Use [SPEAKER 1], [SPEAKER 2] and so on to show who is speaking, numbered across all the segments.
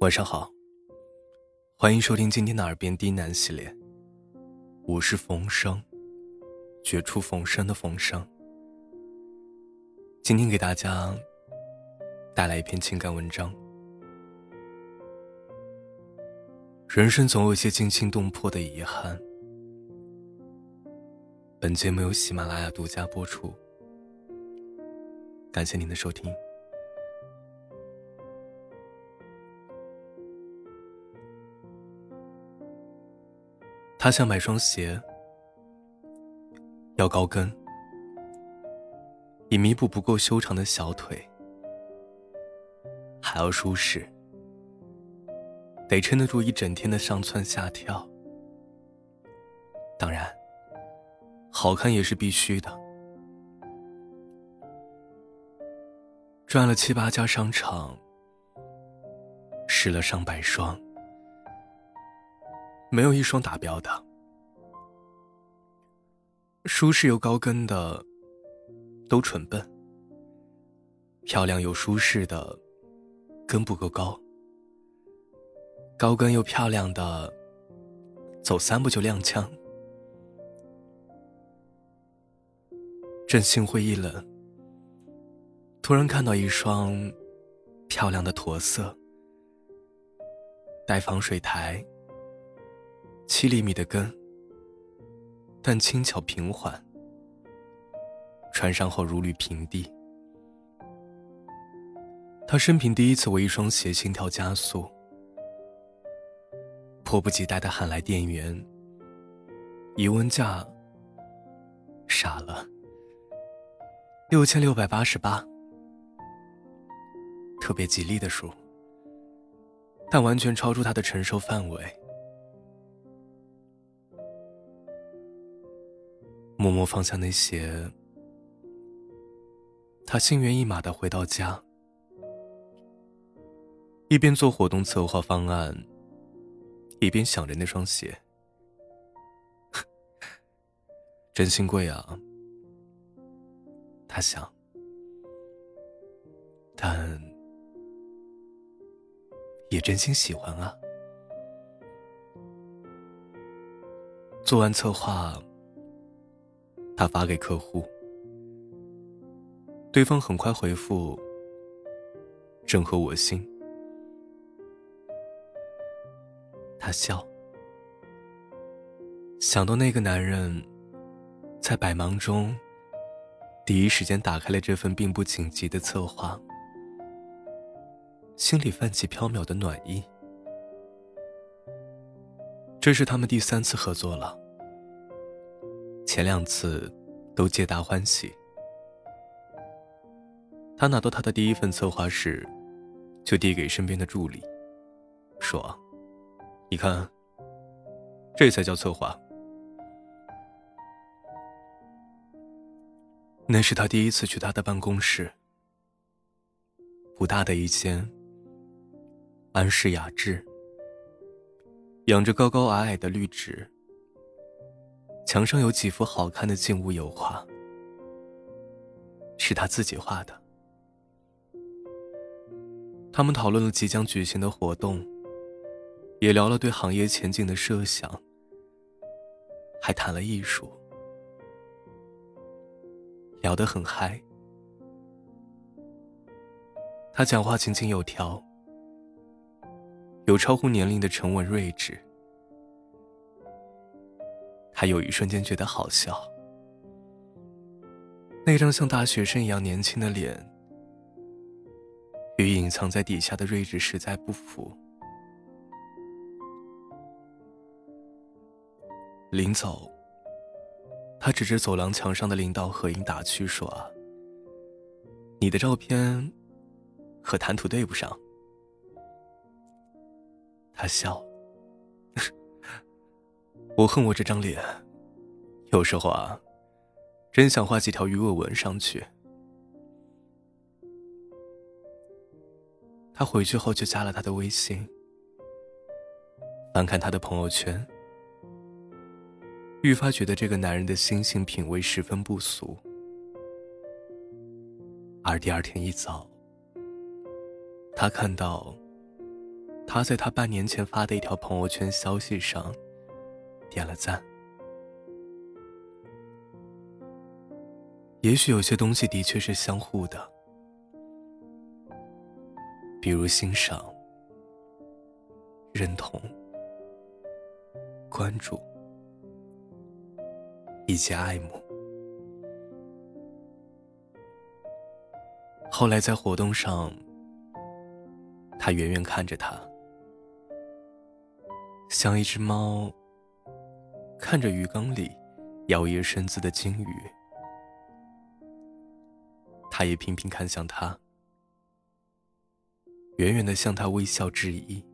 [SPEAKER 1] 晚上好，欢迎收听今天的《耳边低喃》系列。我是冯生，绝处逢生的冯生。今天给大家带来一篇情感文章。人生总有一些惊心动魄的遗憾。本节目由喜马拉雅独家播出，感谢您的收听。他想买双鞋，要高跟，以弥补不够修长的小腿，还要舒适，得撑得住一整天的上蹿下跳。当然，好看也是必须的。转了七八家商场，试了上百双。没有一双达标的，舒适又高跟的都蠢笨，漂亮又舒适的跟不够高，高跟又漂亮的走三步就踉跄。正心灰意冷，突然看到一双漂亮的驼色，带防水台。七厘米的跟，但轻巧平缓，穿上后如履平地。他生平第一次为一双鞋心跳加速，迫不及待的喊来店员。一问价，傻了，六千六百八十八，特别吉利的数，但完全超出他的承受范围。默默放下那些，他心猿意马的回到家，一边做活动策划方案，一边想着那双鞋，真心贵啊！他想，但也真心喜欢啊。做完策划。他发给客户，对方很快回复：“正合我心。”他笑，想到那个男人在百忙中第一时间打开了这份并不紧急的策划，心里泛起飘渺的暖意。这是他们第三次合作了。前两次都皆大欢喜。他拿到他的第一份策划时，就递给身边的助理，说：“你看，这才叫策划。”那是他第一次去他的办公室，不大的一间，安适雅致，养着高高矮矮的绿植。墙上有几幅好看的静物油画，是他自己画的。他们讨论了即将举行的活动，也聊了对行业前景的设想，还谈了艺术，聊得很嗨。他讲话井井有条，有超乎年龄的沉稳睿智。他有一瞬间觉得好笑，那张像大学生一样年轻的脸，与隐藏在底下的睿智实在不符。临走，他指着走廊墙上的领导合影打趣说：“你的照片和谈吐对不上。”他笑。我恨我这张脸，有时候啊，真想画几条鱼尾纹上去。他回去后就加了他的微信，翻看他的朋友圈，愈发觉得这个男人的心性品味十分不俗。而第二天一早，他看到他在他半年前发的一条朋友圈消息上点了赞。也许有些东西的确是相互的，比如欣赏、认同、关注以及爱慕。后来在活动上，他远远看着他。像一只猫看着鱼缸里摇曳身姿的金鱼，他也频频看向他，远远的向他微笑致意。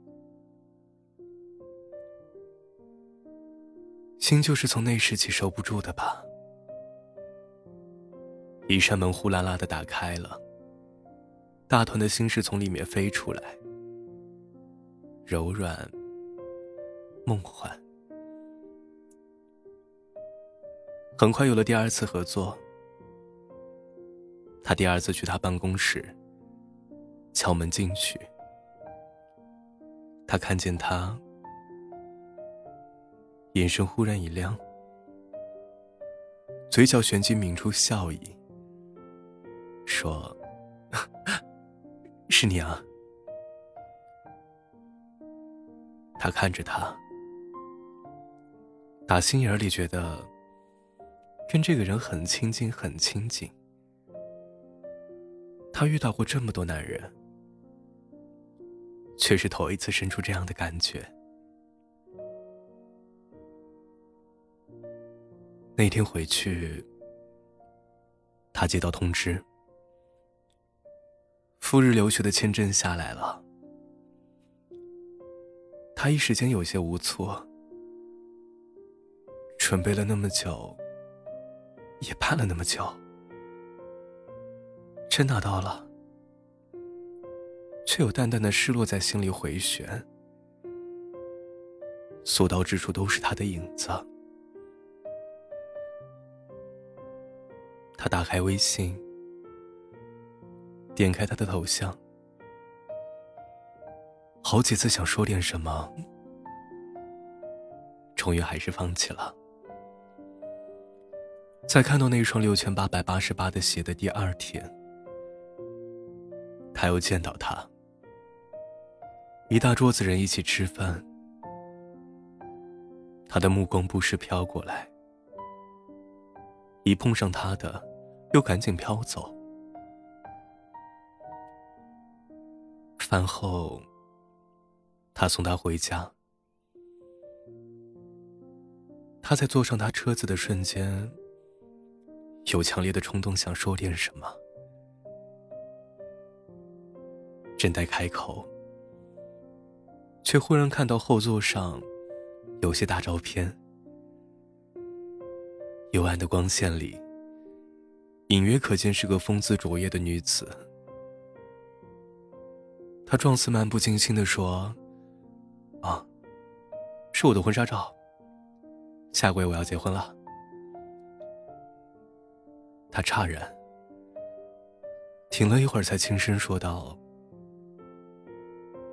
[SPEAKER 1] 心就是从那时起收不住的吧？一扇门呼啦啦的打开了，大团的心事从里面飞出来，柔软。梦幻。很快有了第二次合作，他第二次去他办公室，敲门进去，他看见他，眼神忽然一亮，嘴角旋即抿出笑意，说：“ 是你啊。”他看着他。打心眼里觉得，跟这个人很亲近，很亲近。他遇到过这么多男人，却是头一次生出这样的感觉。那天回去，他接到通知，赴日留学的签证下来了。他一时间有些无措。准备了那么久，也盼了那么久，真拿到了，却有淡淡的失落在心里回旋，所到之处都是他的影子。他打开微信，点开他的头像，好几次想说点什么，终于还是放弃了。在看到那双六千八百八十八的鞋的第二天，他又见到他，一大桌子人一起吃饭，他的目光不时飘过来，一碰上他的，又赶紧飘走。饭后，他送他回家，他在坐上他车子的瞬间。有强烈的冲动想说点什么，正待开口，却忽然看到后座上有些大照片，幽暗的光线里，隐约可见是个风姿卓越的女子。他状似漫不经心的说：“啊，是我的婚纱照，下个月我要结婚了。”他诧然，停了一会儿，才轻声说道：“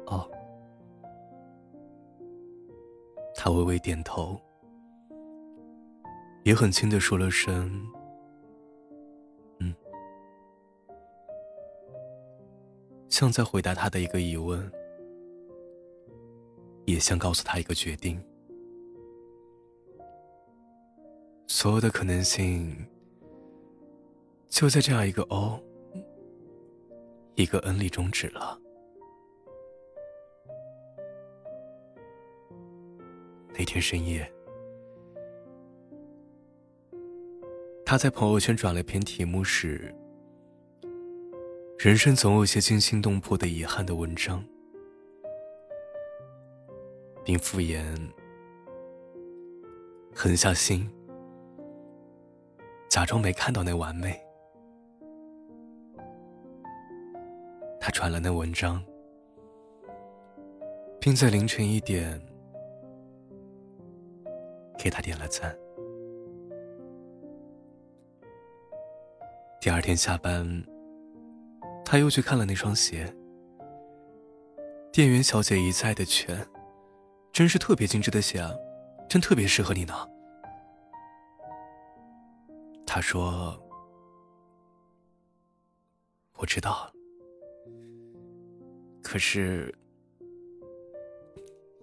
[SPEAKER 1] 哦。”他微微点头，也很轻的说了声：“嗯。”像在回答他的一个疑问，也像告诉他一个决定。所有的可能性。就在这样一个 “o”、一个 “n” 里终止了。那天深夜，他在朋友圈转了篇题目是“人生总有些惊心动魄的遗憾”的文章，并敷衍狠下心，假装没看到那完美。他传了那文章，并在凌晨一点给他点了赞。第二天下班，他又去看了那双鞋，店员小姐一再的劝，真是特别精致的鞋啊，真特别适合你呢。他说：“我知道，可是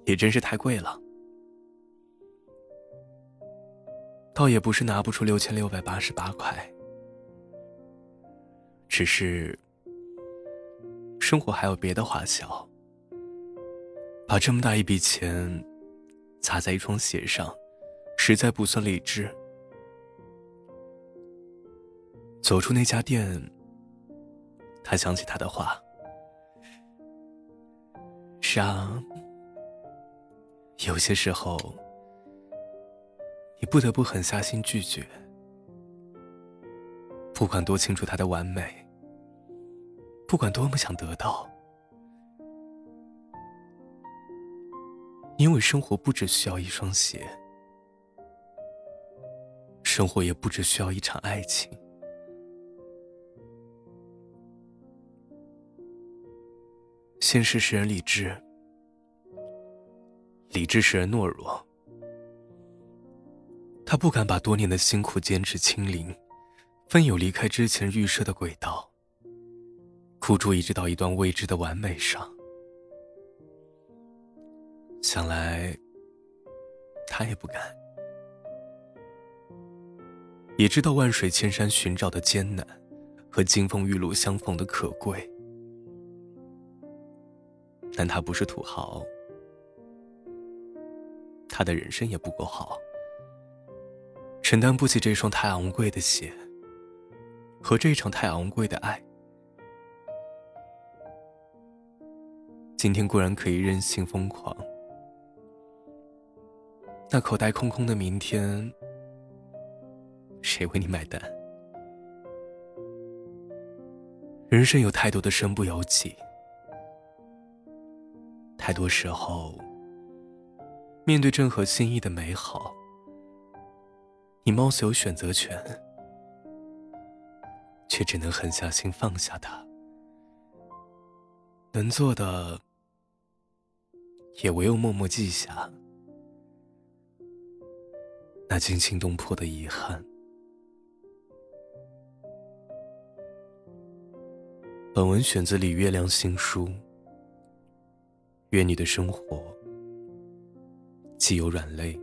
[SPEAKER 1] 也真是太贵了，倒也不是拿不出六千六百八十八块，只是生活还有别的花销，把这么大一笔钱砸在一双鞋上，实在不算理智。”走出那家店，他想起他的话：“是啊，有些时候，你不得不狠下心拒绝。不管多清楚他的完美，不管多么想得到，因为生活不只需要一双鞋，生活也不只需要一场爱情。”现实使人理智，理智使人懦弱。他不敢把多年的辛苦坚持清零，奋勇离开之前预设的轨道，苦主一直到一段未知的完美上。想来，他也不敢，也知道万水千山寻找的艰难，和金风玉露相逢的可贵。但他不是土豪，他的人生也不够好，承担不起这双太昂贵的鞋和这一场太昂贵的爱。今天固然可以任性疯狂，那口袋空空的明天，谁为你买单？人生有太多的身不由己。太多时候，面对正合心意的美好，你貌似有选择权，却只能狠下心放下它。能做的，也唯有默默记下那惊心动魄的遗憾。本文选自李月亮新书。愿你的生活既有软肋，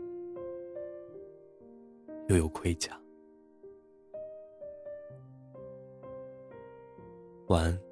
[SPEAKER 1] 又有盔甲。晚安。